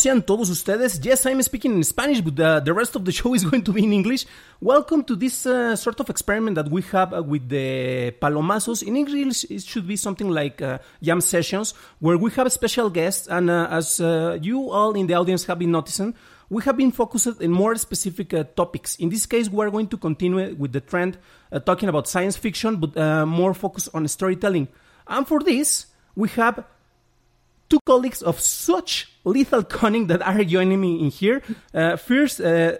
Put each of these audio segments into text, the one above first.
sean todos ustedes. Yes, I'm speaking in Spanish, but uh, the rest of the show is going to be in English. Welcome to this uh, sort of experiment that we have uh, with the Palomazos. In English, it should be something like uh, jam sessions, where we have special guests. And uh, as uh, you all in the audience have been noticing, we have been focused in more specific uh, topics. In this case, we're going to continue with the trend uh, talking about science fiction, but uh, more focus on storytelling. And for this, we have two colleagues of such lethal cunning that are joining me in here. Uh, first, uh,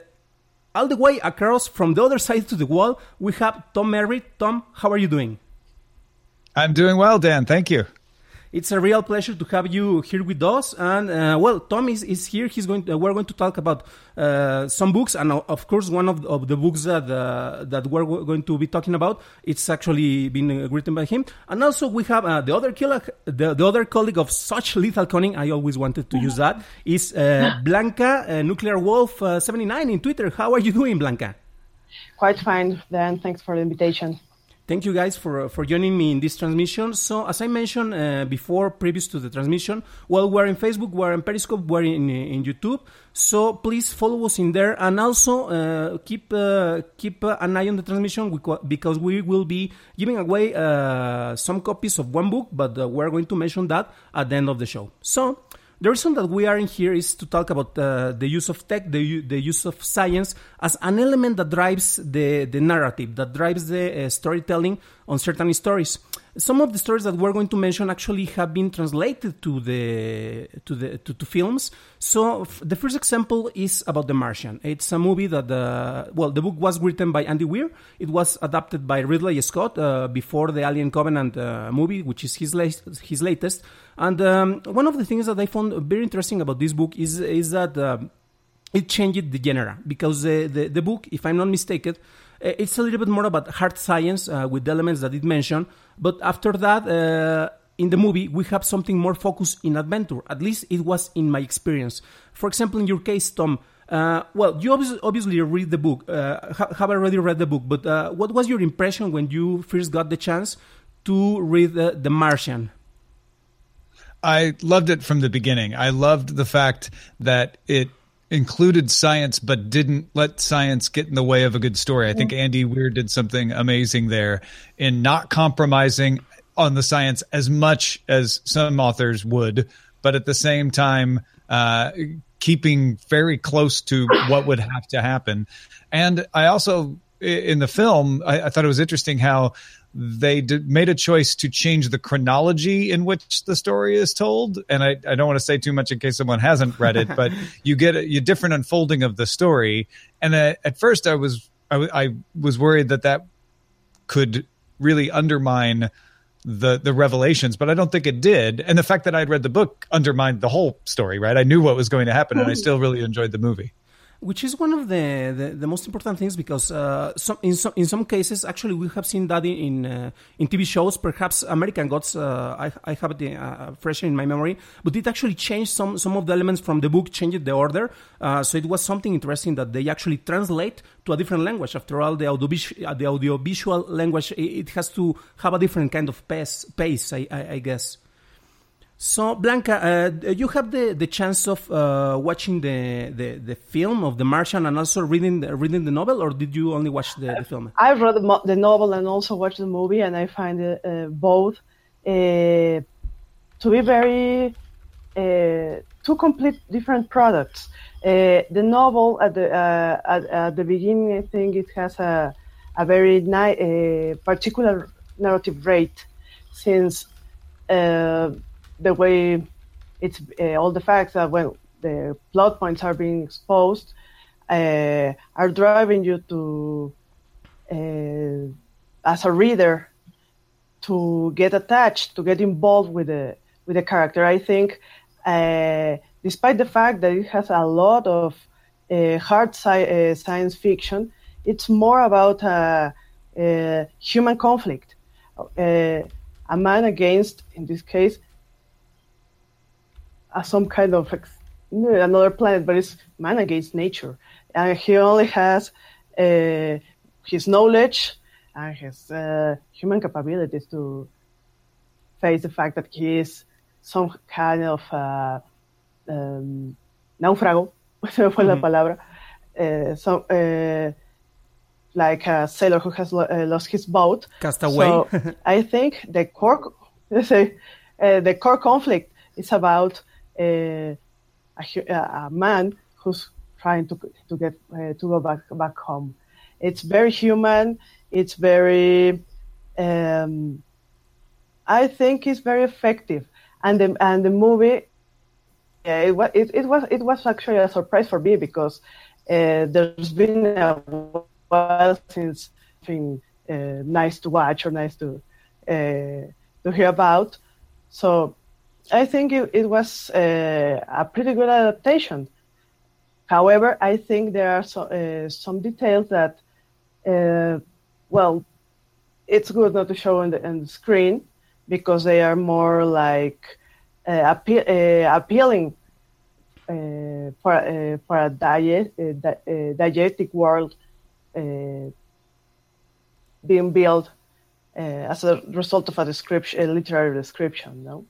all the way across from the other side to the wall, we have Tom Merritt. Tom, how are you doing? I'm doing well, Dan. Thank you. It's a real pleasure to have you here with us. And uh, well, Tom is, is here. He's going. To, we're going to talk about uh, some books, and uh, of course, one of, of the books that uh, that we're going to be talking about. It's actually been uh, written by him. And also, we have uh, the other killer, the, the other colleague of such lethal cunning. I always wanted to use that. Is Blanca Nuclear Wolf seventy nine in Twitter. How are you doing, Blanca? Quite fine, Dan. Thanks for the invitation. Thank you guys for for joining me in this transmission. So, as I mentioned uh, before, previous to the transmission, well, we're in Facebook, we're in Periscope, we're in in YouTube. So please follow us in there, and also uh, keep uh, keep an eye on the transmission because we will be giving away uh, some copies of one book, but uh, we're going to mention that at the end of the show. So. The reason that we are in here is to talk about uh, the use of tech, the, the use of science as an element that drives the, the narrative, that drives the uh, storytelling on certain stories. Some of the stories that we're going to mention actually have been translated to the to the to, to films. So f- the first example is about The Martian. It's a movie that uh, well, the book was written by Andy Weir. It was adapted by Ridley Scott uh, before the Alien Covenant uh, movie, which is his la- his latest. And um, one of the things that I found very interesting about this book is is that uh, it changed the genre because the, the book, if I'm not mistaken, uh, it's a little bit more about hard science uh, with the elements that it mentioned. But after that, uh, in the movie, we have something more focused in adventure. At least it was in my experience. For example, in your case, Tom, uh, well, you obviously, obviously read the book, uh, have already read the book, but uh, what was your impression when you first got the chance to read The Martian? I loved it from the beginning. I loved the fact that it included science but didn't let science get in the way of a good story. I think Andy Weir did something amazing there in not compromising on the science as much as some authors would, but at the same time uh, keeping very close to what would have to happen. And I also in the film, I, I thought it was interesting how they did, made a choice to change the chronology in which the story is told. And I, I don't want to say too much in case someone hasn't read it, but you get a, a, different unfolding of the story. And uh, at first, I was I, I was worried that that could really undermine the the revelations, but I don't think it did. And the fact that I'd read the book undermined the whole story. Right? I knew what was going to happen, and I still really enjoyed the movie which is one of the, the, the most important things because uh, some, in some in some cases actually we have seen that in uh, in TV shows. Perhaps American Gods, uh, I, I have it uh, fresh in my memory, but it actually changed some some of the elements from the book, changed the order. Uh, so it was something interesting that they actually translate to a different language. After all, the audiovisual uh, the audiovisual language it, it, has to have a different kind of pace. Pace, I, I, I guess. So, Blanca, uh, you have the, the chance of uh, watching the, the, the, film of The Martian and also reading the, reading the novel, or did you only watch the, the film? I've read the, the, novel and also watched the movie, and I find it, uh, both uh, to be very uh, two complete different products. Uh, the novel at the at, at, the beginning, I think it has a a very particular narrative rate, since the way it's uh, all the facts that when the plot points are being exposed uh, are driving you to uh, as a reader to get attached to get involved with the with the character. I think uh, despite the fact that it has a lot of uh, hard sci- uh, science fiction it's more about human conflict a man against in this case some kind of another planet, but it's man against nature. And he only has uh, his knowledge and his uh, human capabilities to face the fact that he is some kind of uh, um, náufrago, se fue la mm-hmm. palabra, uh, so, uh, like a sailor who has lo- uh, lost his boat. Castaway. So I think the core, say, the core conflict is about a, a, man who's trying to to get uh, to go back back home. It's very human. It's very. Um, I think it's very effective, and the and the movie. Yeah, it was it, it was it was actually a surprise for me because uh, there's been a while since been uh, nice to watch or nice to uh, to hear about. So I think it, it was uh, a pretty good adaptation. However, I think there are so, uh, some details that, uh, well, it's good not to show on the, on the screen because they are more like uh, appe- uh, appealing uh, for, for a diet, di- diegetic world being built as a result of a description, a literary description. No.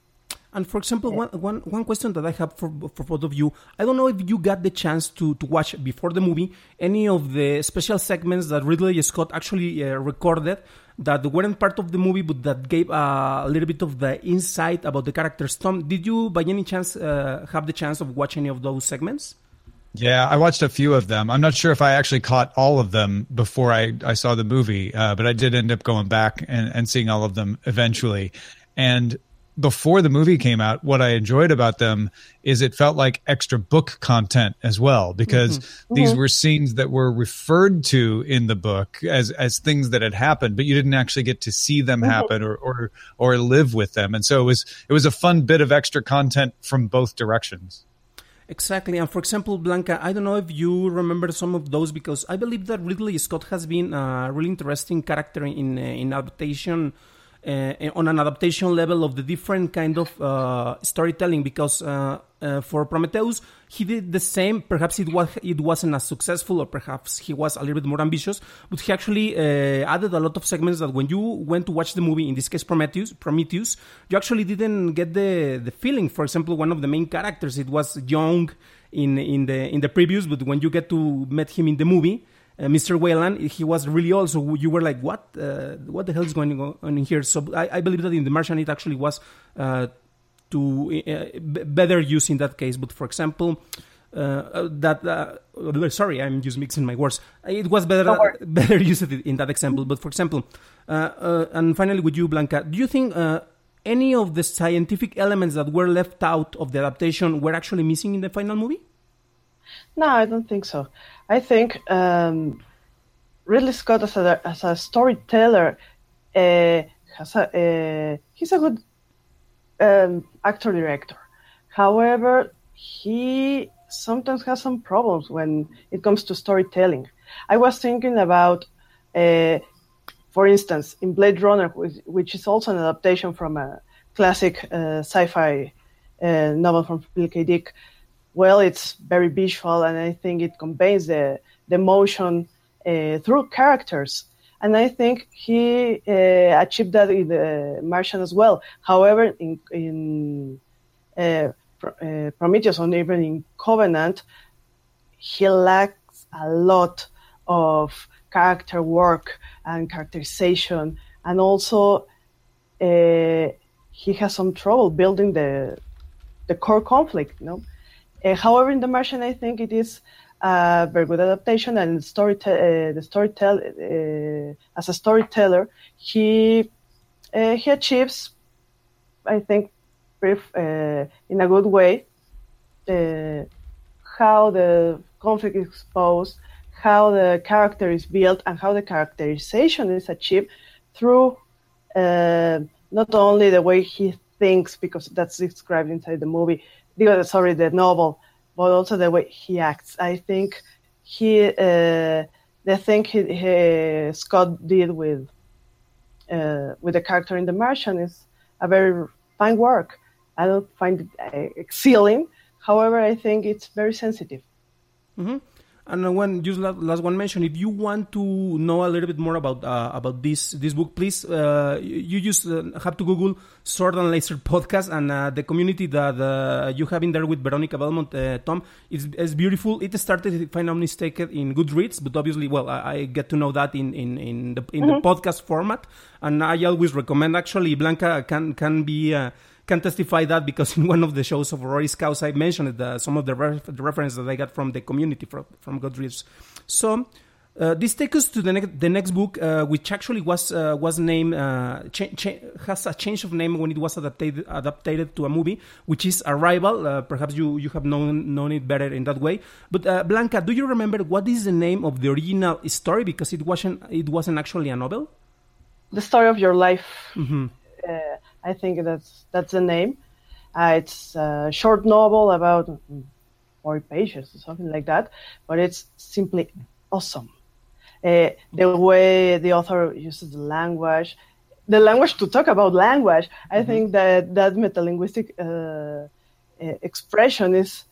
And for example, one, one, one question that I have for, for both of you, I don't know if you got the chance to, to watch before the movie any of the special segments that Ridley Scott actually uh, recorded that weren't part of the movie, but that gave uh, a little bit of the insight about the characters. Tom, did you by any chance uh, have the chance of watching any of those segments? Yeah, I watched a few of them. I'm not sure if I actually caught all of them before I, I saw the movie, uh, but I did end up going back and, and seeing all of them eventually. And before the movie came out, what I enjoyed about them is it felt like extra book content as well, because mm-hmm. these mm-hmm. were scenes that were referred to in the book as as things that had happened, but you didn't actually get to see them mm-hmm. happen or, or or live with them. And so it was it was a fun bit of extra content from both directions. Exactly. And for example, Blanca, I don't know if you remember some of those because I believe that Ridley Scott has been a really interesting character in in adaptation uh, on an adaptation level of the different kind of uh, storytelling because uh, uh, for Prometheus he did the same. Perhaps it was it wasn't as successful or perhaps he was a little bit more ambitious but he actually uh, added a lot of segments that when you went to watch the movie in this case Prometheus Prometheus you actually didn't get the the feeling. For example one of the main characters it was young in in the in the previews but when you get to meet him in the movie uh, Mr. Weyland, he was really old, so you were like, "What? Uh, what the hell is going on in here?" So I, I believe that in The Martian, it actually was uh, to uh, better use in that case. But for example, uh, that uh, sorry, I'm just mixing my words. It was better better used in that example. But for example, and finally with you, Blanca, do you think? any of the scientific elements that were left out of the adaptation were actually missing in the final movie? No, I don't think so. I think um, Ridley Scott as a as a storyteller uh, has a uh, he's a good um, actor director. However, he sometimes has some problems when it comes to storytelling. I was thinking about, uh, for instance, in Blade Runner, which is also an adaptation from a classic uh, sci-fi uh, novel from Philip K. Dick well, it's very visual, and I think it conveys the the emotion uh, through characters. And I think he uh, achieved that in the Martian as well. However, in in uh, uh Prometheus and even in Covenant, he lacks a lot of character work and characterization, and also uh, he has some trouble building the the core conflict. You know? Uh, however, in The Martian, I think it is a very good adaptation, and story uh, the storyteller, uh, as a storyteller, he uh, he achieves, I think, in a good way, how the conflict is exposed, how the character is built, and how the characterization is achieved through uh, not only the way he thinks, because that's described inside the movie, sorry, the novel, but also the way he acts. I think he, uh, the thing he, he, Scott did with uh, with the character in The Martian is a very fine work. I don't find it uh, excelling. However, I think it's very sensitive. Mm-hmm. And when just last one mention, if you want to know a little bit more about uh, about this this book, please uh, you just uh, have to Google Sword and Laser podcast and uh, the community that uh, you have in there with Veronica Belmont, uh, Tom, is is beautiful. It started, if I'm not mistaken, in Goodreads, but obviously, well, I, I get to know that in in in the in mm-hmm. the podcast format, and I always recommend. Actually, Blanca can can be can testify that because in one of the shows of Rory Scouse, I mentioned the, some of the, ref, the references that I got from the community from, from Goodreads. So uh, this takes us to the next the next book, uh, which actually was uh, was named uh, cha- cha- has a change of name when it was adapted adapted to a movie, which is Arrival. Uh, perhaps you you have known known it better in that way. But uh, Blanca, do you remember what is the name of the original story? Because it wasn't it wasn't actually a novel. The story of your life. Mm-hmm. I think that's that's the name. Uh, it's a short novel about 40 pages or something like that, but it's simply awesome. Uh, the way the author uses the language, the language to talk about language, I mm-hmm. think that that metalinguistic uh, expression is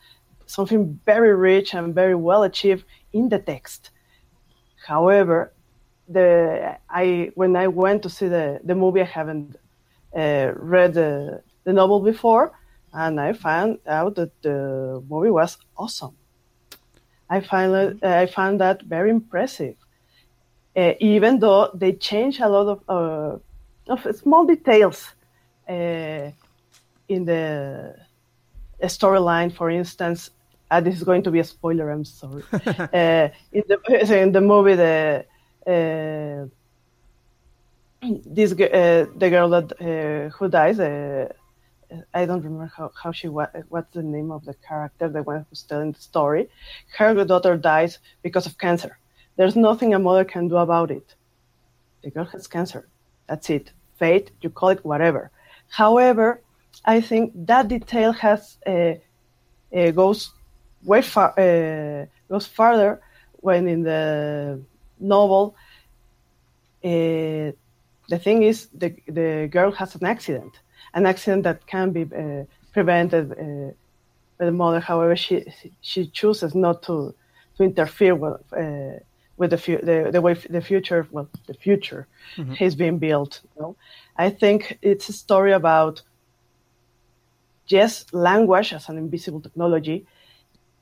something very rich and very well achieved in the text. However, the I when I went to see the, the movie, I haven't read the, the novel before, and I found out that the movie was awesome. I find it, I found that very impressive, uh, even though they change a lot of, uh, of small details uh, in the storyline. For instance, uh, this is going to be a spoiler. I'm sorry. uh, in the in the movie, the uh, this uh, the girl that uh, who dies. Uh, I don't remember how, how she what's the name of the character, the one who's telling the story. Her daughter dies because of cancer. There's nothing a mother can do about it. The girl has cancer. That's it. Fate, you call it whatever. However, I think that detail has uh, uh, goes way far uh, goes farther when in the novel the thing is, the, the girl has an accident, an accident that can be uh, prevented uh, by the mother. However, she she chooses not to to interfere with uh, with the, the, the way the future well the future mm-hmm. is being built. You know? I think it's a story about yes, language as an invisible technology.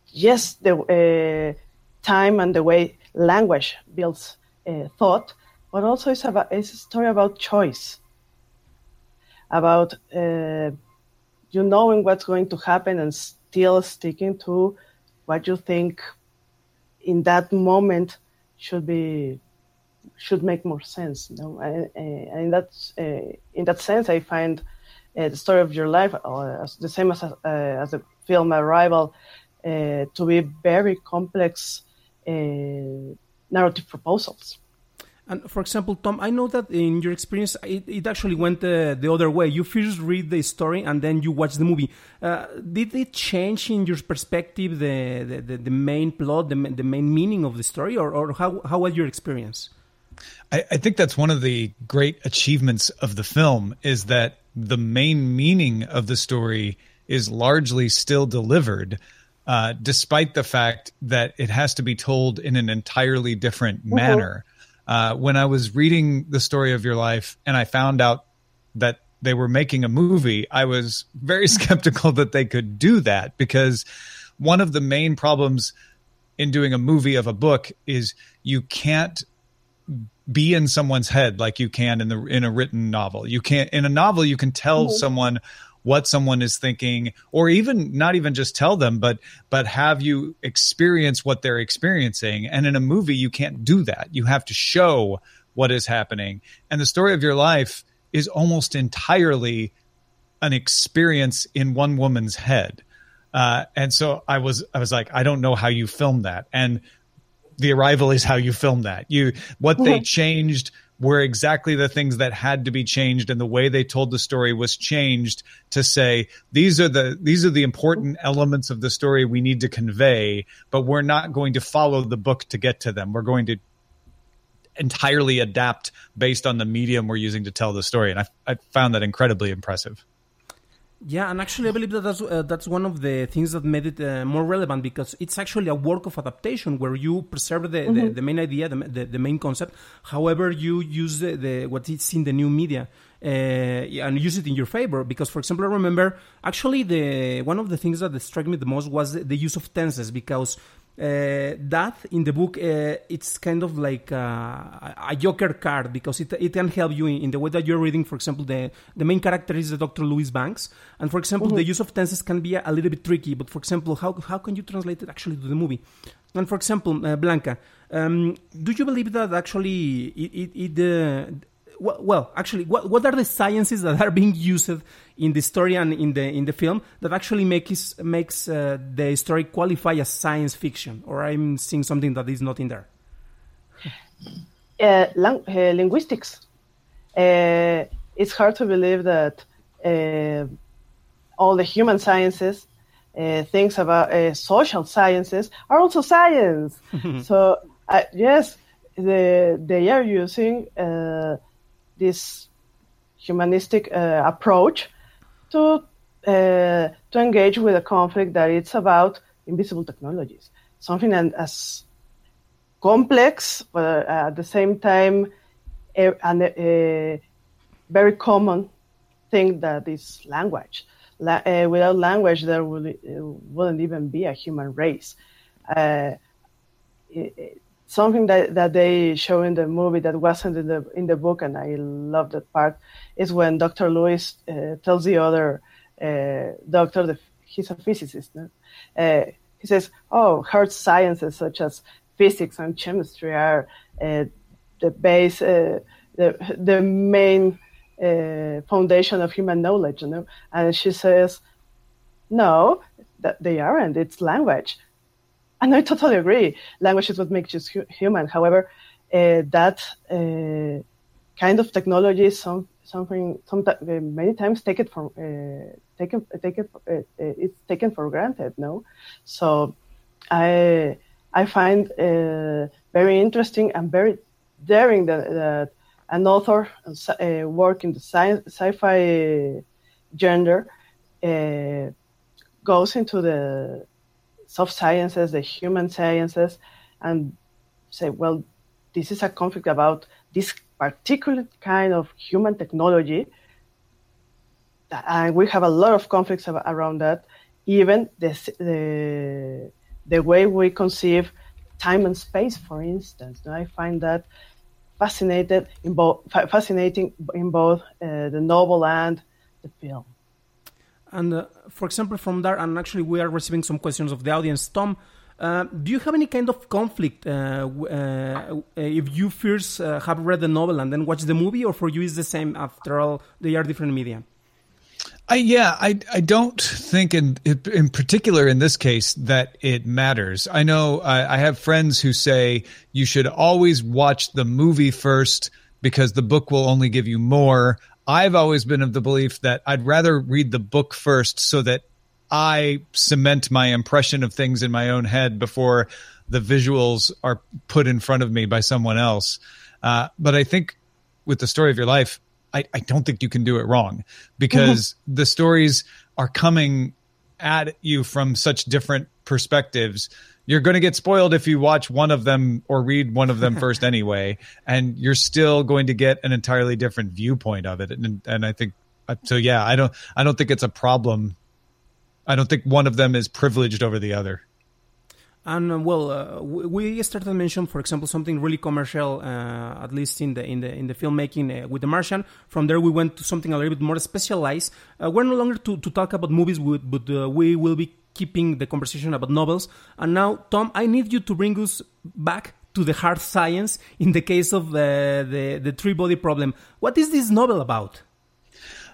Yes, the uh, time and the way language builds uh, thought, but also it's about it's a story about choice, about uh, you knowing what's going to happen and still sticking to what you think in that moment should be should make more sense. You know? and, and that uh, in that sense, I find uh, the story of your life, uh, the same as uh, as the film Arrival, uh, to be very complex narrative proposals. And for example, Tom, I know that in your experience, it, it actually went uh, the other way. You first read the story and then you watch the movie. Uh, did it change in your perspective the, the, the, main plot, the, the main meaning of the story, or, or how, how was your experience? I, I think that's one of the great achievements of the film is that the main meaning of the story is largely still delivered. Uh, despite the fact that it has to be told in an entirely different mm-hmm. manner uh, when I was reading the story of your life and I found out that they were making a movie, I was very skeptical that they could do that because one of the main problems in doing a movie of a book is you can't be in someone's head like you can in the in a written novel. You can't in a novel you can tell mm-hmm. someone what someone is thinking or even not even just tell them but but have you experience what they're experiencing and in a movie you can't do that you have to show what is happening and the story of your life is almost entirely an experience in one woman's head Uh, and so I was, I was like, I don't know how you filmed that. And the arrival is how you filmed that. You, what they changed were exactly the things that had to be changed and the way they told the story was changed to say these are the these are the important elements of the story we need to convey but we're not going to follow the book to get to them. We're going to entirely adapt based on the medium we're using to tell the story. And i, I found that incredibly impressive yeah, and actually, I believe that that's, uh, that's one of the things that made it uh, more relevant because it's actually a work of adaptation where you preserve the, mm-hmm. the, the, main idea, the, the, the, main concept. However, you use the, the what is in the new media. Uh, and use it in your favor because, for example, I remember actually the one of the things that struck me the most was the use of tenses because uh, that in the book uh, it's kind of like uh, a joker card because it, it can help you in, in, the way that you're reading for example the, the main character is the dr Louise Banks and for example mm-hmm. the use of tenses can be a, a, little bit tricky but for example how, how can you translate it actually to the movie and for example uh, blanca um, do you believe that actually it, it, it uh, well, actually, what, what are the sciences that are being used in the story and in the in the film that actually makes makes uh, the story qualify as science fiction? Or I'm seeing something that is not in there. Uh, lang- uh, linguistics. Uh, it's hard to believe that uh, all the human sciences, uh, things about social sciences, are also science. so yes, the, they are using this humanistic uh, approach to uh, to engage with a conflict that it's about invisible technologies, something as complex, but at the same time, a, a, very common thing that is language. La- uh, without language, there will, wouldn't even be a human race. Uh, it, something that, that they show in the movie that wasn't in the in the book, and I love that part, is when Dr. Lewis uh, tells the other uh, doctor, that he's a physicist, no? uh, he says, "Oh, hard sciences such as physics and chemistry are uh, the base, uh, the the main uh, foundation of human knowledge," you know, and she says, "No, that they aren't. It's language." And I totally agree. Language is what makes us hu- human. However, uh, that uh, kind of technology is some, something some uh, many times take it for uh, taken take it uh, uh, it's taken for granted. No, so I I find very interesting and very daring that, that an author uh, work in the sci- sci-fi gender goes into the soft sciences, the human sciences, and say, well, this is a conflict about this particular kind of human technology. And we have a lot of conflicts around that. Even the, the, the way we conceive time and space, for instance. I find that fascinated in fascinating in both uh, the novel and the film. And uh, for example, from there, and actually we are receiving some questions of the audience. Tom, uh, do you have any kind of conflict uh, uh if you first uh, have read the novel and then watch the movie, or for you is the same? After all, they are different media. I, yeah, I I don't think in in particular in this case that it matters. I know I, I have friends who say you should always watch the movie first because the book will only give you more. I've always been of the belief that I'd rather read the book first so that I cement my impression of things in my own head before the visuals are put in front of me by someone else. Uh, but I think with the story of your life, I, I don't think you can do it wrong because mm-hmm. the stories are coming at you from such different perspectives you're going to get spoiled if you watch one of them or read one of them first anyway, and you're still going to get an entirely different viewpoint of it. And, and I think so. Yeah, I don't. I don't think it's a problem. I don't think one of them is privileged over the other. And uh, well, uh, we started to mention, for example, something really commercial, uh, at least in the in the in the filmmaking uh, with The Martian. From there, we went to something a little bit more specialized. Uh, we're no longer to, to talk about movies, but uh, we will be keeping the conversation about novels. And now, Tom, I need you to bring us back to the hard science in the case of uh, the, the, the three body problem. What is this novel about?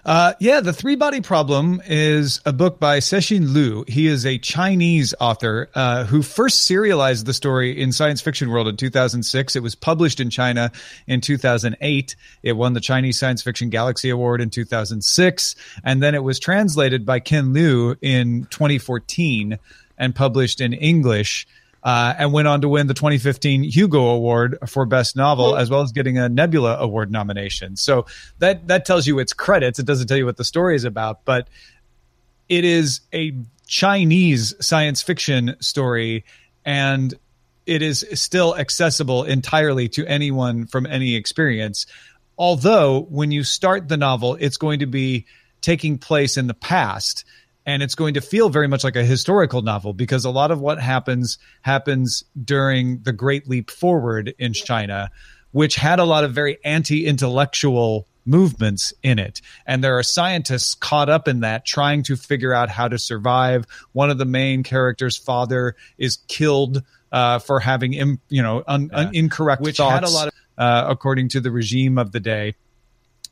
Uh, yeah, The Three Body Problem is a book by Cixin Liu. He is a Chinese author uh, who first serialized the story in Science Fiction World in 2006. It was published in China in 2008. It won the Chinese Science Fiction Galaxy Award in 2006. And then it was translated by Ken Liu in 2014 and published in English uh, and went on to win the 2015 Hugo Award for Best Novel, as well as getting a Nebula Award nomination. So that that tells you its credits. It doesn't tell you what the story is about, but it is a Chinese science fiction story, and it is still accessible entirely to anyone from any experience. Although, when you start the novel, it's going to be taking place in the past and it's going to feel very much like a historical novel because a lot of what happens happens during the Great Leap Forward in China, which had a lot of very anti-intellectual movements in it. And there are scientists caught up in that trying to figure out how to survive. One of the main characters' father is killed uh, for having, Im, you know, un, yeah. un, incorrect which thoughts, had a lot of, uh, according to the regime of the day.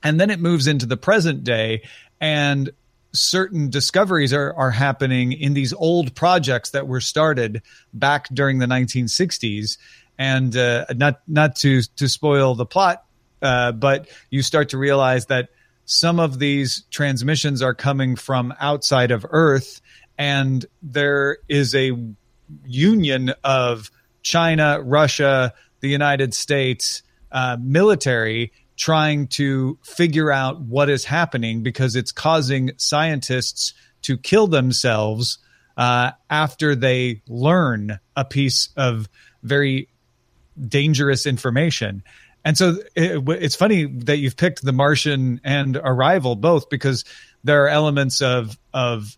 And then it moves into the present day, and certain discoveries are, are happening in these old projects that were started back during the 1960s. And uh, not not to to spoil the plot, uh, but you start to realize that some of these transmissions are coming from outside of Earth, and there is a union of China, Russia, the United States uh, military trying to figure out what is happening because it's causing scientists to kill themselves uh, after they learn a piece of very dangerous information. And so it, it's funny that you've picked The Martian and Arrival both because there are elements of of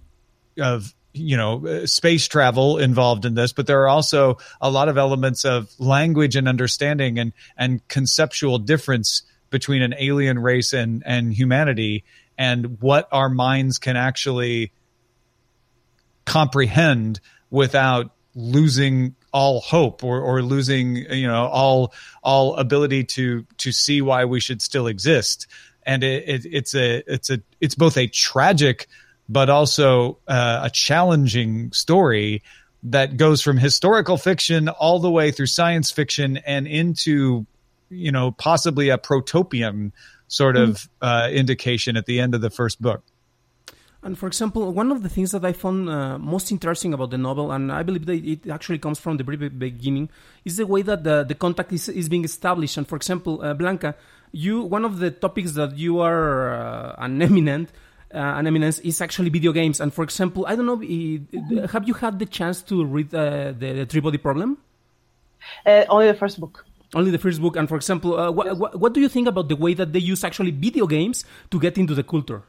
of you know space travel involved in this but there are also a lot of elements of language and understanding and and conceptual difference between an alien race and and humanity and what our minds can actually comprehend without losing all hope or, or losing you know all all ability to to see why we should still exist. And it, it, it's a it's a it's both a tragic but also uh, a challenging story that goes from historical fiction all the way through science fiction and into you know, possibly a protopian sort of mm. uh, indication at the end of the first book. And for example, one of the things that I found uh, most interesting about the novel, and I believe that it actually comes from the very beginning, is the way that the, the contact is, is being established. And for example, uh, Blanca, you one of the topics that you are uh, an eminent, uh, an eminence is actually video games. And for example, I don't know, have you had the chance to read uh, the, the Three Body Problem? Uh, only the first book only the first book. And for example, uh, wh- wh- what do you think about the way that they use actually video games to get into the culture?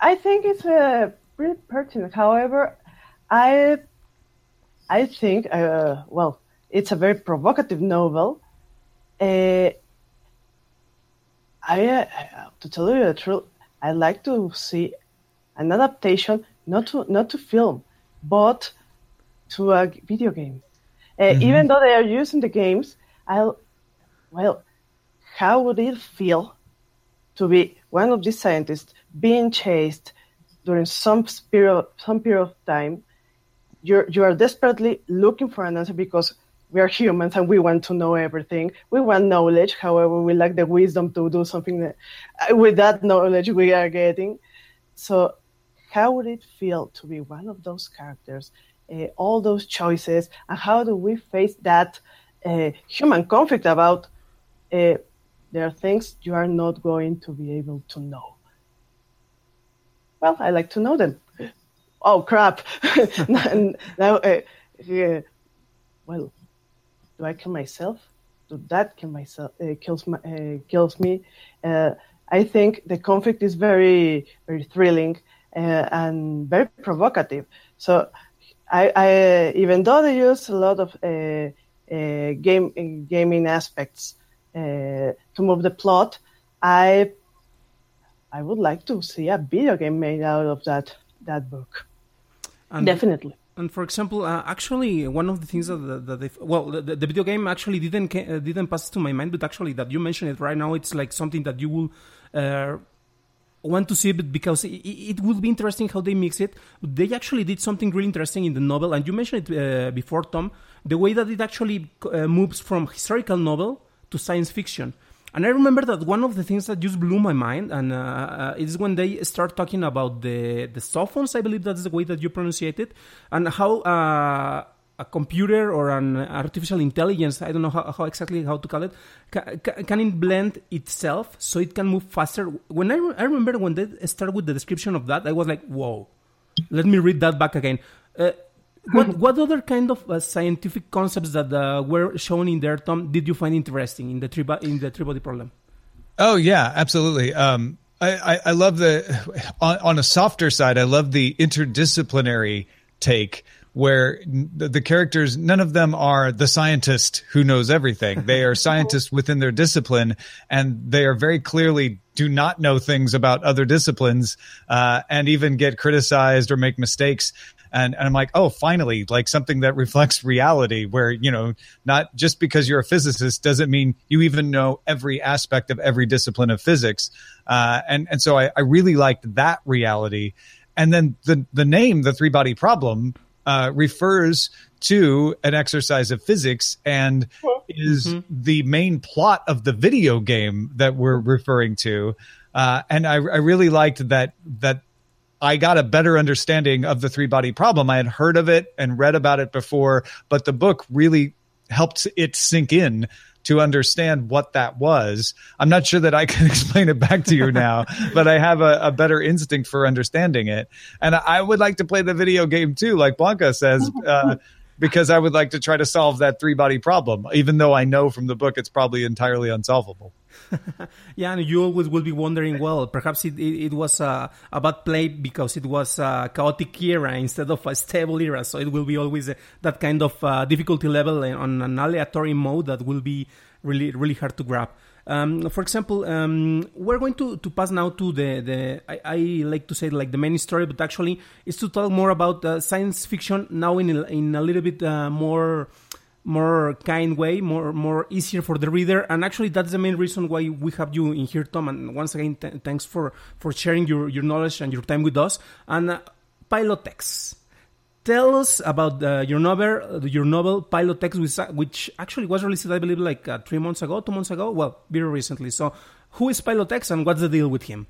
I think it's uh, really pertinent. However, I I think uh, well, it's a very provocative novel. Uh, I, uh, to tell you the truth, I like to see an adaptation, not to not to film, but to a video game. Uh, mm-hmm. Even though they are using the games, I, well, how would it feel to be one of these scientists being chased during some period, some period of time? You're, you are desperately looking for an answer because we are humans and we want to know everything. We want knowledge. However, we lack the wisdom to do something that, uh, with that knowledge we are getting. So, how would it feel to be one of those characters all those choices and how do we face that uh, human conflict about uh, there are things you are not going to be able to know. Well i like to know them. Oh crap. Now uh, well do i kill myself? Do that kill myself uh, kills my, uh, kills me? I think the conflict is very very thrilling and very provocative. So I, I, even though they use a lot of uh, uh, game gaming aspects uh, to move the plot, I I would like to see a video game made out of that that book. And Definitely. And for example, uh, actually, one of the things that, that they well, the, the, video game actually didn't uh, didn't pass to my mind, but actually that you mentioned it right now, it's like something that you will uh, want to see it because it, it would be interesting how they mix it. They actually did something really interesting in the novel, and you mentioned it uh, before, Tom. The way that it actually uh, moves from historical novel to science fiction. And I remember that one of the things that just blew my mind, and uh, uh, is when they start talking about the the sophons. I believe that's the way that you pronounce it, and how uh, a computer or an artificial intelligence, I don't know how, how exactly how to call it, can, can it blend itself so it can move faster? When I, re- I remember when they started with the description of that, I was like, whoa, let me read that back again. Uh, what, what other kind of uh, scientific concepts that uh, were shown in there, Tom, did you find interesting in the three, in the problem? Oh yeah, absolutely. Um, I, I, I, love the on, on a softer side. I love the interdisciplinary take where the characters, none of them are the scientist who knows everything. They are scientists within their discipline, and they are very clearly do not know things about other disciplines, uh, and even get criticized or make mistakes. And, and I'm like, oh, finally, like something that reflects reality where, you know, not just because you're a physicist doesn't mean you even know every aspect of every discipline of physics. Uh, and, and so I, I really liked that reality. And then the, the name, the three body problem, uh, refers to an exercise of physics and is mm-hmm. the main plot of the video game that we're referring to. Uh, and I, I really liked that that I got a better understanding of the three body problem. I had heard of it and read about it before, but the book really helped it sink in to understand what that was. I'm not sure that I can explain it back to you now, but I have a, a, better instinct for understanding it. And I would like to play the video game too, like Blanca says, uh, because I would like to try to solve that three body problem, even though I know from the book it's probably entirely unsolvable. yeah, and you always will be wondering, well, perhaps it, it, it was a, a, bad play because it was a chaotic era instead of a stable era. So it will be always a, that kind of uh, difficulty level on an aleatory mode that will be really, really hard to grab. Um, for example, um, we're going to, to pass now to the, the I, I, like to say like the main story, but actually it's to talk more about uh, science fiction now in a, in a little bit uh, more more kind way, more more easier for the reader. And actually, that's the main reason why we have you in here, Tom. And once again, th- thanks for for sharing your your knowledge and your time with us. And uh, Pilot X. Tell us about uh, your novel, your novel Pilot X, which, which actually was released, I believe, like uh, three months ago, two months ago. Well, very recently. So, who is Pilot X, and what's the deal with him?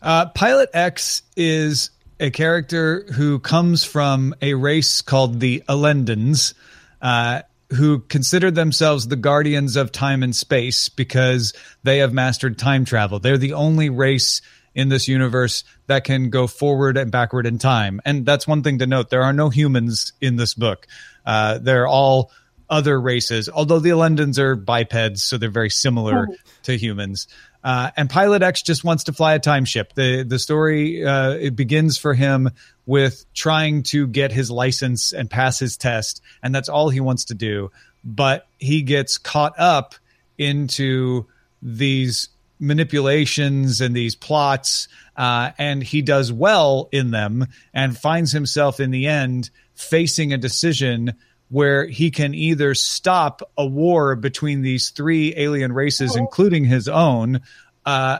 Uh, Pilot X is a character who comes from a race called the Elendans, uh, who consider themselves the guardians of time and space because they have mastered time travel. They're the only race in this universe that can go forward and backward in time. And that's one thing to note. There are no humans in this book. Uh, they're all other races, although the Elendans are bipeds, so they're very similar oh. to humans. Uh, and Pilot X just wants to fly a time ship. The the story uh, it begins for him with trying to get his license and pass his test, and that's all he wants to do. But he gets caught up into these manipulations and these plots, uh, and he does well in them, and finds himself in the end facing a decision where he can either stop a war between these three alien races, including his own, uh,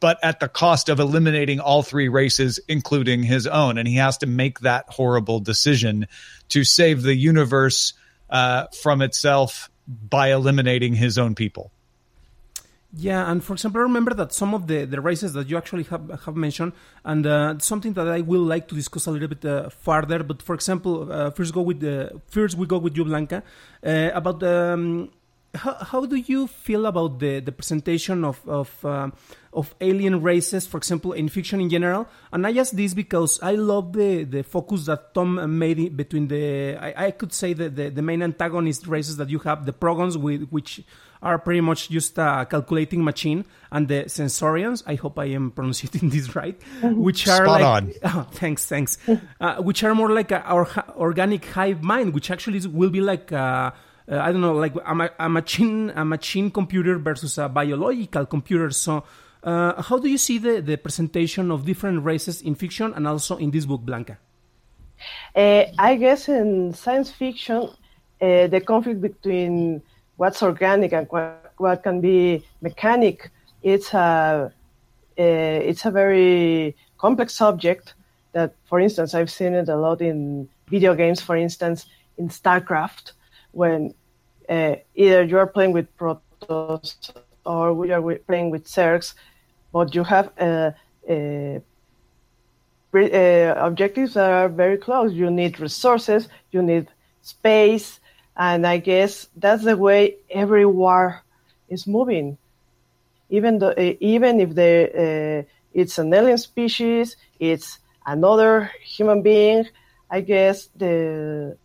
but at the cost of eliminating all three races, including his own. And he has to make that horrible decision to save the universe uh, from itself by eliminating his own people. Yeah, and for example, I remember that some of the, the races that you actually have, have mentioned, and uh, something that I will like to discuss a little bit uh, further. But for example, uh, first go with the first we go with you, Blanca, uh, about um, how, how do you feel about the, the presentation of of, uh, of alien races, for example, in fiction in general? And I ask this because I love the, the focus that Tom made between the I, I could say the, the, the main antagonist races that you have, the Progons, with which are pretty much just a calculating machine, and the Sensorians, I hope I am pronouncing this right, which are Spot like, on. Oh, thanks, thanks, uh, which are more like a, our organic hive mind, which actually will be like. Uh, uh, I don't know, like a, a, machine, a machine computer versus a biological computer. So, uh, how do you see the, the presentation of different races in fiction and also in this book, Blanca? Uh, I guess in science fiction, uh, the conflict between what's organic and what, what can be mechanic. It's a it's a very complex subject that, for instance, I've seen it a lot in video games, for instance, in StarCraft, when uh, either you are playing with Protoss or we are playing with Zergs, but you have uh, uh, uh, objectives that are very close. You need resources, you need space, and I guess that's the way every war is moving. Even though, uh, even if the, uh, it's an alien species, it's another human being. I guess the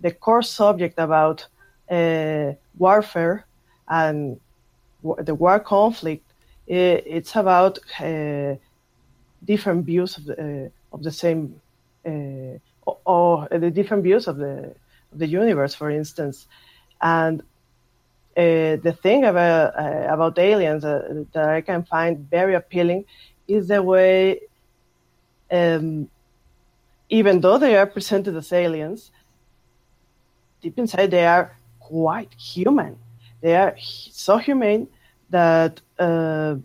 the core subject about uh, warfare and the war conflict it, it's about uh, different views of the, uh, of the same or, or, the different views of the the universe, for instance, and uh, the thing about uh, about aliens that I can find very appealing is the way um, even though they are presented as aliens, deep inside they are quite human. They are so humane that, uh,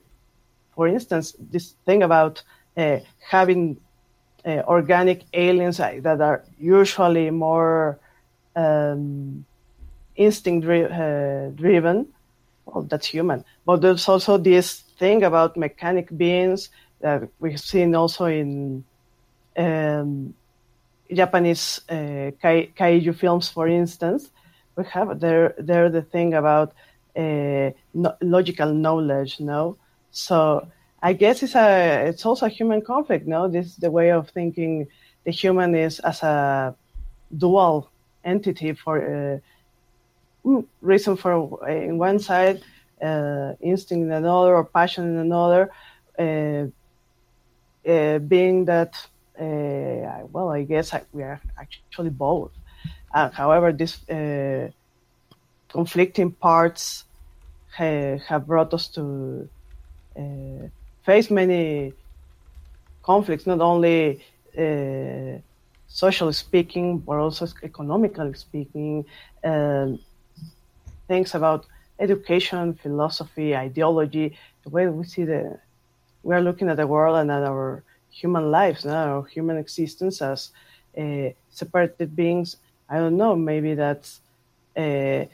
for instance, this thing about uh, having uh, organic aliens that are usually more um, instinct dri- uh, driven, well, that's human. But there's also this thing about mechanic beings that we've seen also in um, Japanese uh, kai- kaiju films, for instance, we have there there the thing about uh, no- logical knowledge, no. So I guess it's a it's also a human conflict, no. This is the way of thinking the human is as a dual entity for uh, mm, reason for uh, in one side, uh, instinct in another, or passion in another. Uh, being that well, I guess I, we are actually both. However, uh, conflicting parts ha- have brought us to face many conflicts, not only uh, socially speaking, but also economically speaking. Um, things about education, philosophy, ideology, the way we see the, we are looking at the world and at our human lives, no, or human existence as uh, separated beings. I don't know. Maybe that's uh,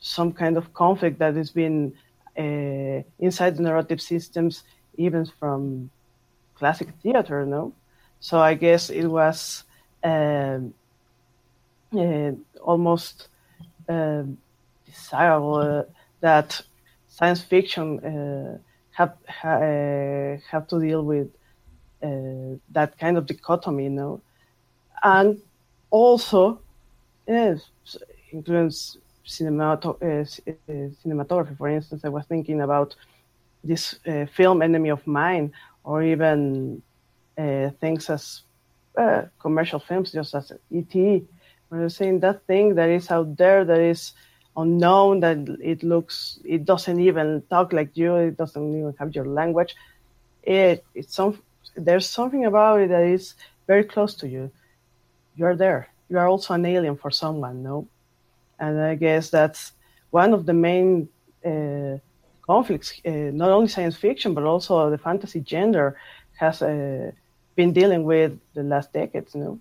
some kind of conflict that has been uh, inside the narrative systems, even from classic theater. No, so I guess it was uh, Um, uh, almost uh, desirable uh, that science fiction uh, have ha, uh, have to deal with uh, that kind of dichotomy, you know, and also yes, influence cinemato- cinematography. For instance, I was thinking about this film Enemy of Mine, or even things as uh, commercial films, just as E.T. when you're saying that thing that is out there, that is unknown, that it looks, it doesn't even talk like you, it doesn't even have your language. It, it's some there's something about it that is very close to you. You're there. You are also an alien for someone, no? And I guess that's one of the main uh, conflicts, uh, not only science fiction, but also the fantasy genre has uh, been dealing with the last decades, no?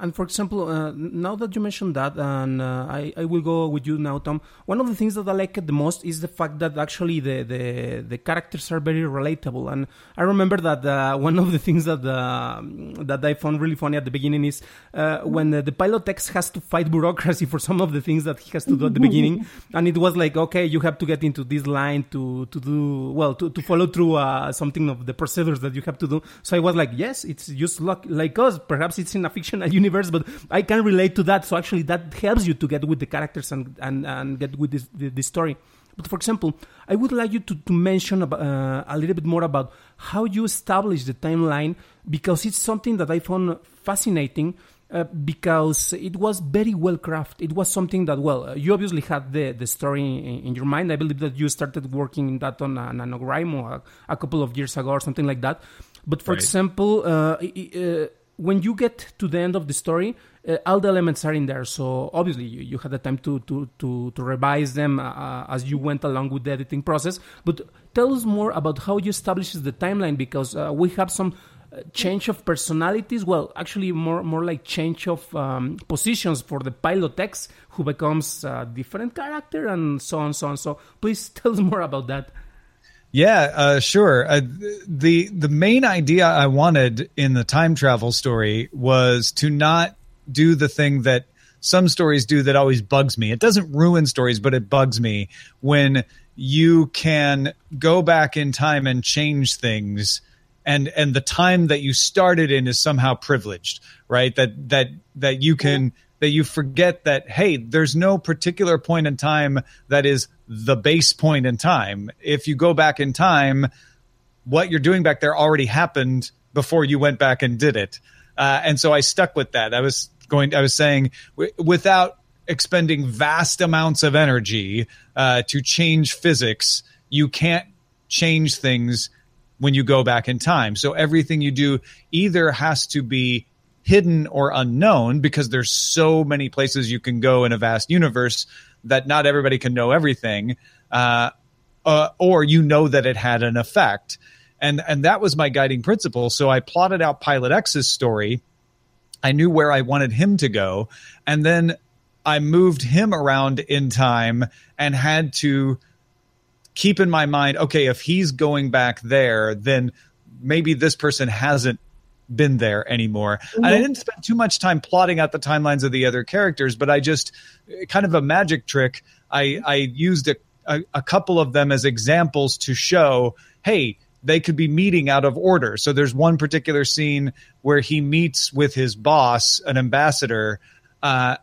And for example, uh, now that you mentioned that, and uh, I, I will go with you now, Tom. One of the things that I like the most is the fact that actually the, the, the characters are very relatable. And I remember that uh, one of the things that uh, that I found really funny at the beginning is uh, when the, the pilot X has to fight bureaucracy for some of the things that he has to do at the beginning, and it was like, okay, you have to get into this line to to do well to, to follow through uh, something of the procedures that you have to do. So I was like, yes, it's just like, like us. Perhaps it's in a fictional universe universe, but I can relate to that. So actually, that helps you to get with the characters and and, and get with this, the, the story. But for example, I would like you to, to mention about, uh, a little bit more about how you establish the timeline because it's something that I found fascinating. Uh, because it was very well crafted. It was something that, well, uh, you obviously had the, the story in, in, your mind. I believe that you started working in that on a NaNoWriMo a, a couple of years ago or something like that. But for right. example, uh, uh when you get to the end of the story, uh, all the elements are in there. So obviously you, you had the time to to to, to revise them uh, uh, as you went along with the editing process. But tell us more about how you establish the timeline because uh, we have some uh, change of personalities. Well, actually more more like change of um, positions for the pilot X who becomes a different character and so on so on. So please tell us more about that. Yeah, uh, sure. Uh, the the main idea I wanted in the time travel story was to not do the thing that some stories do that always bugs me. It doesn't ruin stories, but it bugs me when you can go back in time and change things and and the time that you started in is somehow privileged, right? That that that you can that you forget that hey, there's no particular point in time that is the base point in time. If you go back in time, what you're doing back there already happened before you went back and did it. Uh, and so I stuck with that. I was going. I was saying w- without expending vast amounts of energy uh, to change physics, you can't change things when you go back in time. So everything you do either has to be hidden or unknown because there's so many places you can go in a vast universe that not everybody can know everything, uh, uh, or you know that it had an effect. And, and that was my guiding principle. So I plotted out Pilot X's story I knew where I wanted him to go. And then I moved him around in time and had to keep in my mind okay, if he's going back there, then maybe this person hasn't been there anymore. Mm-hmm. And I mm-hmm. didn't spend too much time plotting out the timelines of the other characters, but I just kind of a magic trick. I, I used a, a, a couple of them as examples to show, hey, they could be meeting out of order. So there's one particular scene where he meets with his boss, an ambassador, uh,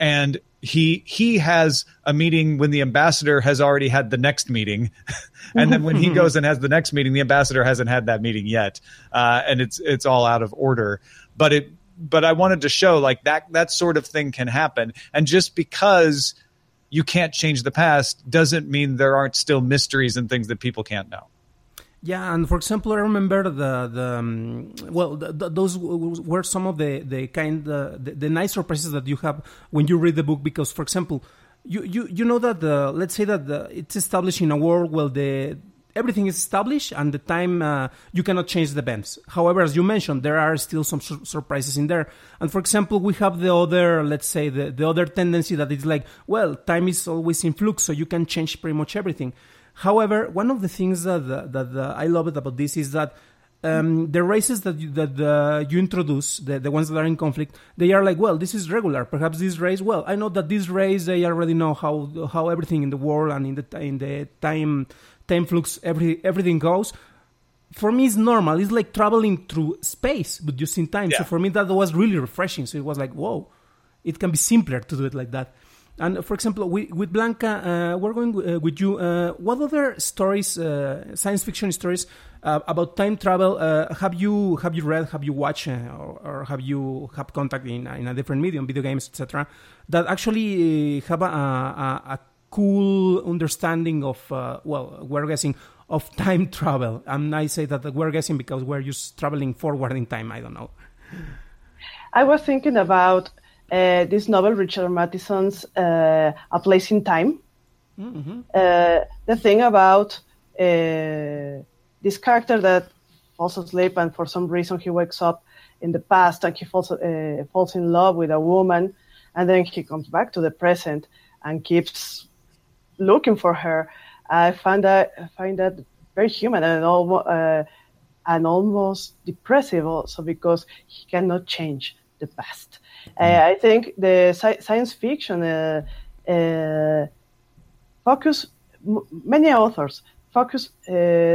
and he he has a meeting when the ambassador has already had the next meeting, and then when he goes and has the next meeting, the ambassador hasn't had that meeting yet, uh, and it's it's all out of order. But it but I wanted to show like that that sort of thing can happen, and just because you can't change the past doesn't mean there aren't still mysteries and things that people can't know. Yeah, and for example, I remember the the um, well, the, the, those were some of the the kind uh, the, the nice surprises that you have when you read the book. Because, for example, you you you know that the let's say that the, it's established in a world where the everything is established and the time uh, you cannot change the events. However, as you mentioned, there are still some sur- surprises in there. And for example, we have the other, let's say, the, the other tendency that it's like, well, time is always in flux, so you can change pretty much everything. However, one of the things that that, I love it about this is that um, the races that you, that uh, you introduce, the, the ones that are in conflict, they are like, well, this is regular. Perhaps this race, well, I know that this race they already know how how everything in the world and in the in the time time flux every everything goes. For me, it's normal. It's like traveling through space, but just in time. Yeah. So for me, that was really refreshing. So it was like, whoa, it can be simpler to do it like that. And for example, we, with Blanca, uh, we're going uh, with you. Uh, what other stories, uh, science fiction stories uh, about time travel, uh, have you have you read, have you watched, or, or, have you have contact in, in a different medium, video games, etc., that actually have a, a, a cool understanding of well, we're guessing of time travel. And I say that we're guessing because we're just traveling forward in time. I don't know. I was thinking about uh, this novel, Richard Matheson's uh, A Place in Time. Mm-hmm. Uh, the thing about uh, this character that falls asleep and for some reason he wakes up in the past and he falls, uh, falls in love with a woman and then he comes back to the present and keeps looking for her. I find that I find that very human and almost uh, and almost depressive also because he cannot change the past. Uh, I think the sci- science fiction uh, uh, focus m- many authors focus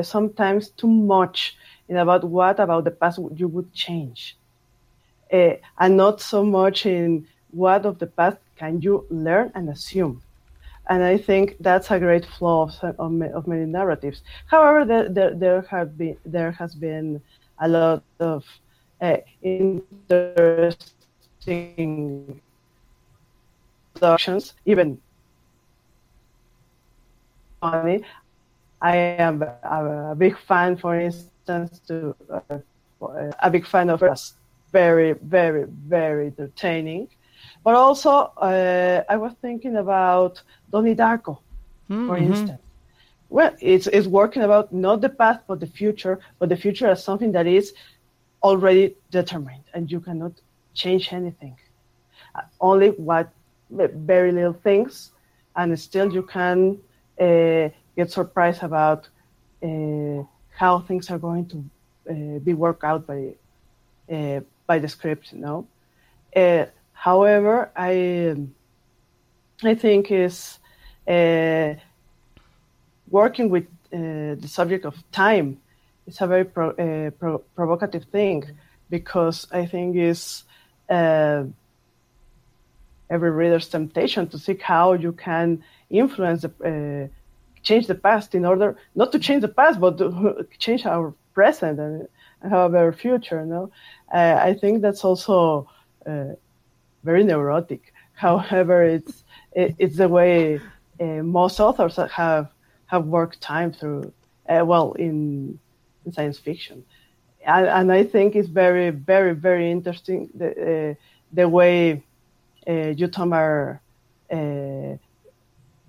sometimes too much in about what about the past you would change, and not so much in what of the past can you learn and assume and I think that's a great flaw of, of, of many narratives. However, there, there, there, have been there has been a lot of uh, interest productions, even funny. I am a, a big fan, for instance, to uh, a big fan of us. very, very, very entertaining. But also, uh, I was thinking about Donnie Darko, mm-hmm. for instance. Well, it's, it's working about not the past, but the future, but the future as something that is already determined, and you cannot change anything. Uh, only what very little things, and still you can uh, get surprised about uh, how things are going to uh, be worked out by uh, by the script. You know. Uh, however, I I think is working with the subject of time is a very pro, pro- provocative thing because I think is every reader's temptation to seek how you can influence the, uh, change the past in order not to change the past but to change our present and, and have a better future know uh, i think that's also uh, very neurotic. However it's it, it's the way uh, most authors have have worked time through uh, well in, in science fiction and, and, i think it's very very very interesting the, uh, the way uh, Tom are uh,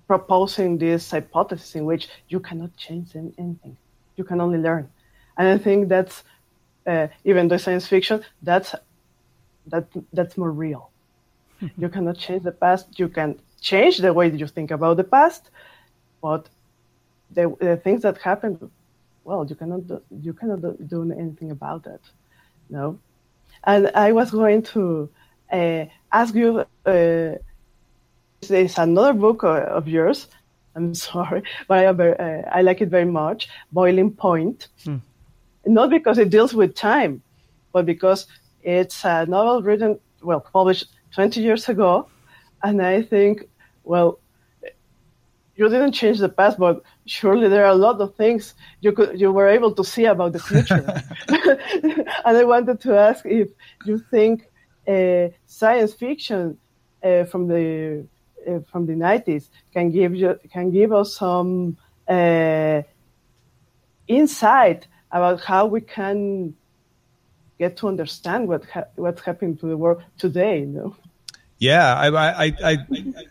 proposing this hypothesis in which you cannot change anything. You can only learn. And I think that's, uh, even though science fiction, that's, that, that's more real. you cannot change the past. You can change the way you think about the past, but the, the things that happened, well, you cannot do, you cannot do, anything about that. No. And I was going to uh, ask you. Uh, there's another book of yours. I'm sorry, but I, uh, I like it very much. Boiling Point, hmm. not because it deals with time, but because it's a novel written, well, published 20 years ago, and I think, well, you didn't change the past, but surely there are a lot of things you could you were able to see about the future. and I wanted to ask if you think uh, science fiction uh, from the uh, from the 90s can give you can give us some insight about how we can get to understand what ha- what's happening to the world today. You know? Yeah, I, I, I,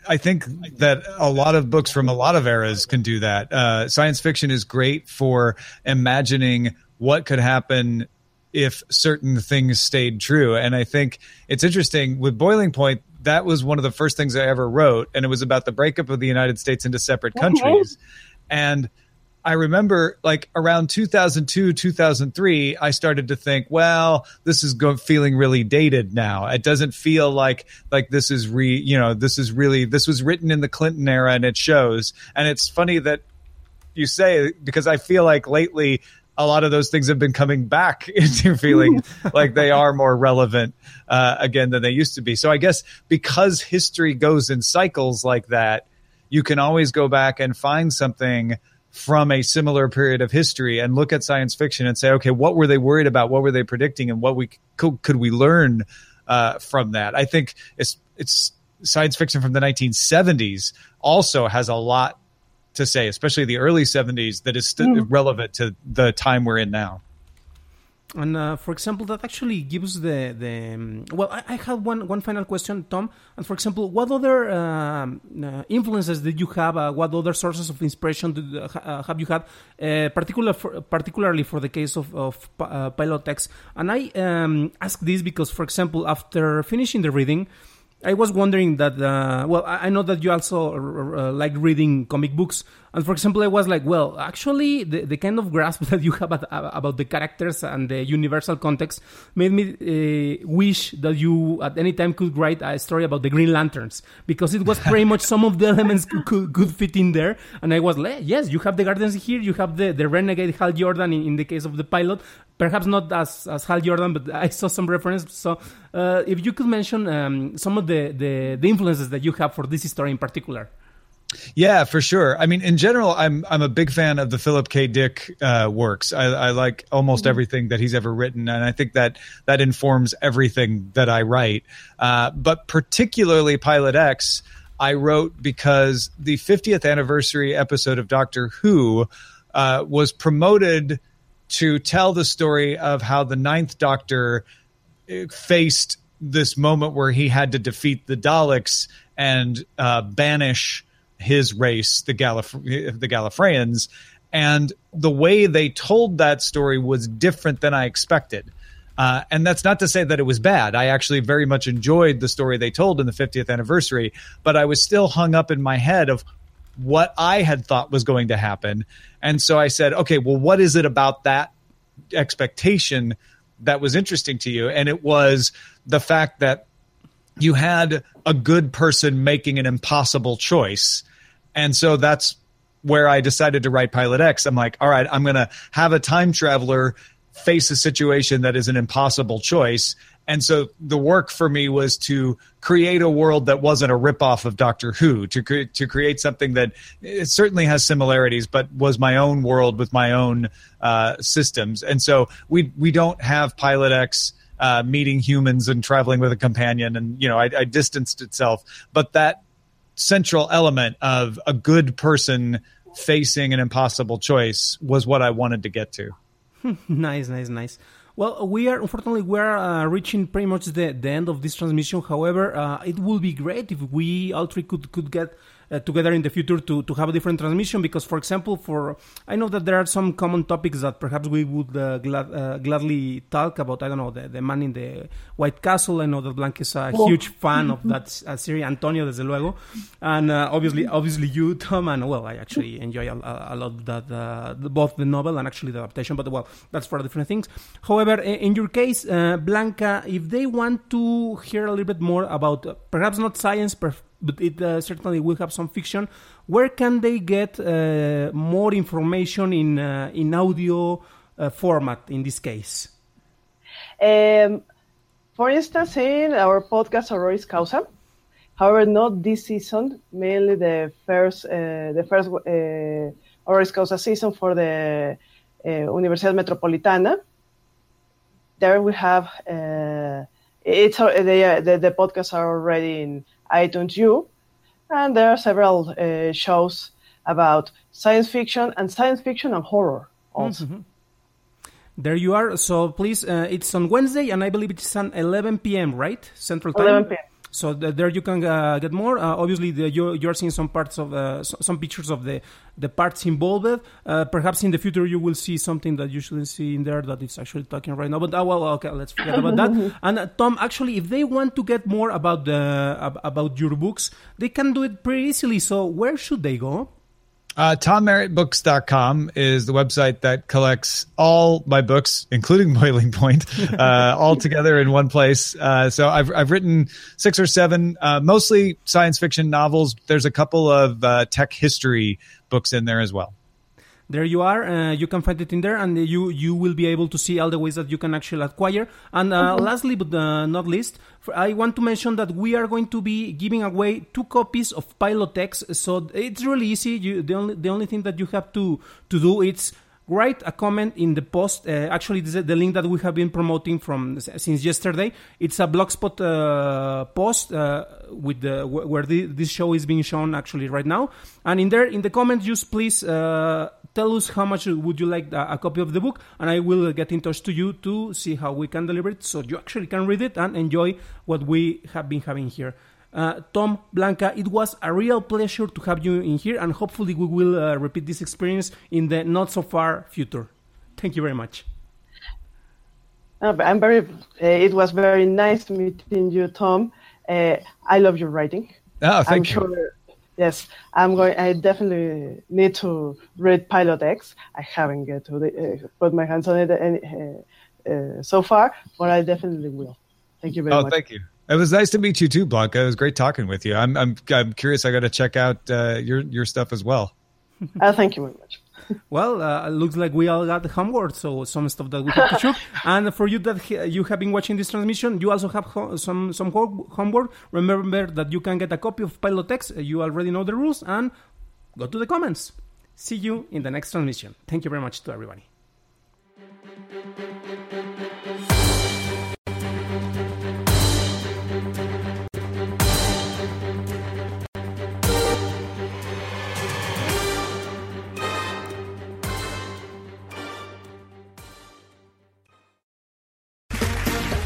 I think that a lot of books from a lot of eras can do that. Uh, science fiction is great for imagining what could happen if certain things stayed true. And I think it's interesting with Boiling Point, that was one of the first things I ever wrote. And it was about the breakup of the United States into separate countries. And I remember like around 2002, 2003, I started to think, well, this is go- feeling really dated now. It doesn't feel like, like this is re, you know, this is really, this was written in the Clinton era and it shows. And it's funny that you say, because I feel like lately a lot of those things have been coming back into feeling like they are more relevant uh, again than they used to be. So I guess because history goes in cycles like that, you can always go back and find something from a similar period of history and look at science fiction and say, okay, what were they worried about? What were they predicting? And what we could, could we learn uh, from that? I think it's it's science fiction from the 1970s also has a lot to say, especially the early 70s, that is still mm. relevant to the time we're in now. And uh, for example, that actually gives the the um, well. I, I have one one final question, Tom. And for example, what other um, uh, influences did you have? Uh, what other sources of inspiration did, uh, uh, have you had, uh, particular for, particularly for the case of of X? And I um, ask this because, for example, after finishing the reading. I was wondering that. Uh, well, I know that you also uh, like reading comic books, and for example, I was like, well, actually, the, the kind of grasp that you have at, about the characters and the universal context made me uh, wish that you at any time could write a story about the Green Lanterns because it was pretty much some of the elements could, could fit in there. And I was like, yes, you have the Guardians here, you have the, the renegade Hal Jordan in, in the case of the pilot, perhaps not as, as Hal Jordan, but I saw some reference. So uh, if you could mention um, some of the, the, the influences that you have for this story in particular. Yeah, for sure. I mean, in general, I'm I'm a big fan of the Philip K. Dick uh, works. I, I, like almost mm-hmm. everything that he's ever written, and I think that that informs everything that I write. Uh, but particularly Pilot X, I wrote because the 50th anniversary episode of Doctor Who uh, was promoted to tell the story of how the Ninth Doctor faced this moment where he had to defeat the Daleks and uh, banish his race, the Gallif- the Gallifreyans, and the way they told that story was different than I expected. Uh, and that's not to say that it was bad. I actually very much enjoyed the story they told in the 50th anniversary, but I was still hung up in my head of what I had thought was going to happen. And so I said, okay, well, what is it about that expectation that was interesting to you? And it was the fact that you had a good person making an impossible choice. And so that's where I decided to write Pilot X. I'm like, all right, I'm going to have a time traveler face a situation that is an impossible choice. And so the work for me was to create a world that wasn't a ripoff of Doctor Who, to cre- to create something that certainly has similarities, but was my own world with my own uh, systems. And so we we don't have Pilot X. Uh, meeting humans and traveling with a companion, and you know, I, I distanced itself. But that central element of a good person facing an impossible choice was what I wanted to get to. nice, nice, nice. Well, we are unfortunately we are uh, reaching pretty much the, the end of this transmission. However, uh, it would be great if we all three could could get uh, together in the future to, to have a different transmission because for example for i know that there are some common topics that perhaps we would uh, glad, uh, gladly talk about. I don't know the, the man in the high castle. I know that blanc is a huge fan of that uh, series. Antonio desde luego. And uh, obviously obviously you tom and well i actually enjoy a, a lot that uh, both the novel and actually the adaptation but well that's for different things. However in your case blanca if they want to hear a little bit more about perhaps not science but it uh, certainly will have some fiction. Where can they get uh, more information in uh, in audio uh, format in this case? Um, for instance, in our podcast Honoris Causa. However, not this season. Mainly the first uh, the first uh, Causa season for the Universidad Metropolitana. There we have it's the, the the podcasts are already in iTunes U, and there are several uh, shows about science fiction and science fiction and horror also. Mm-hmm. There you are. So please, uh, it's on Wednesday, and I believe it's on 11 p.m. Right, Central Time. 11 p.m. So the, there you can uh, get more. Uh, obviously, the, you're, you're, seeing some parts of uh, some pictures of the the parts involved. Uh, perhaps in the future you will see something that you shouldn't see in there that it's actually talking right now. But uh, well, okay, let's forget about that. And uh, Tom, actually, if they want to get more about the about your books, they can do it pretty easily. So where should they go? Uh, TomMerrittBooks.com is the website that collects all my books, including Boiling Point, uh, all together in one place. Uh, so I've, I've written six or seven, uh, mostly science fiction novels. There's a couple of uh, tech history books in there as well there you are. Uh, you can find it in there, and you you will be able to see all the ways that you can actually acquire. And uh, mm-hmm. lastly, but uh, not least, I want to mention that we are going to be giving away two copies of Pilot X. So it's really easy. You, the only the only thing that you have to to do is write a comment in the post. Uh, actually, this is the link that we have been promoting from since yesterday. It's a blogspot uh, post uh, with the where the, this show is being shown actually right now. And in there, in the comments, just please uh, tell us how much would you like a, a, copy of the book, and I will get in touch to you to see how we can deliver it, so you actually can read it and enjoy what we have been having here. Uh, Tom Blanca, it was a real pleasure to have you in here, and hopefully we will uh, repeat this experience in the not so far future. Thank you very much. Uh, I'm very. Uh, it was very nice meeting you, Tom. Uh, I love your writing. Oh, thank I'm you. Sure Yes, I'm going. I definitely need to read Pilot X. I haven't get to the, uh, put my hands on it any, uh, uh, so far, but I definitely will. Thank you very oh, much. Oh, thank you. It was nice to meet you too, Blanca. It was great talking with you. I'm I'm I'm curious. I got to check out uh, your your stuff as well. Uh, thank you very much well, uh, looks like we all got homework, so some stuff that we have to shoot. and for you that you have been watching this transmission, you also have ho- some some homework. Remember that you can get a copy of Pilot X. You already know the rules, and go to the comments. See you in the next transmission. Thank you very much to everybody.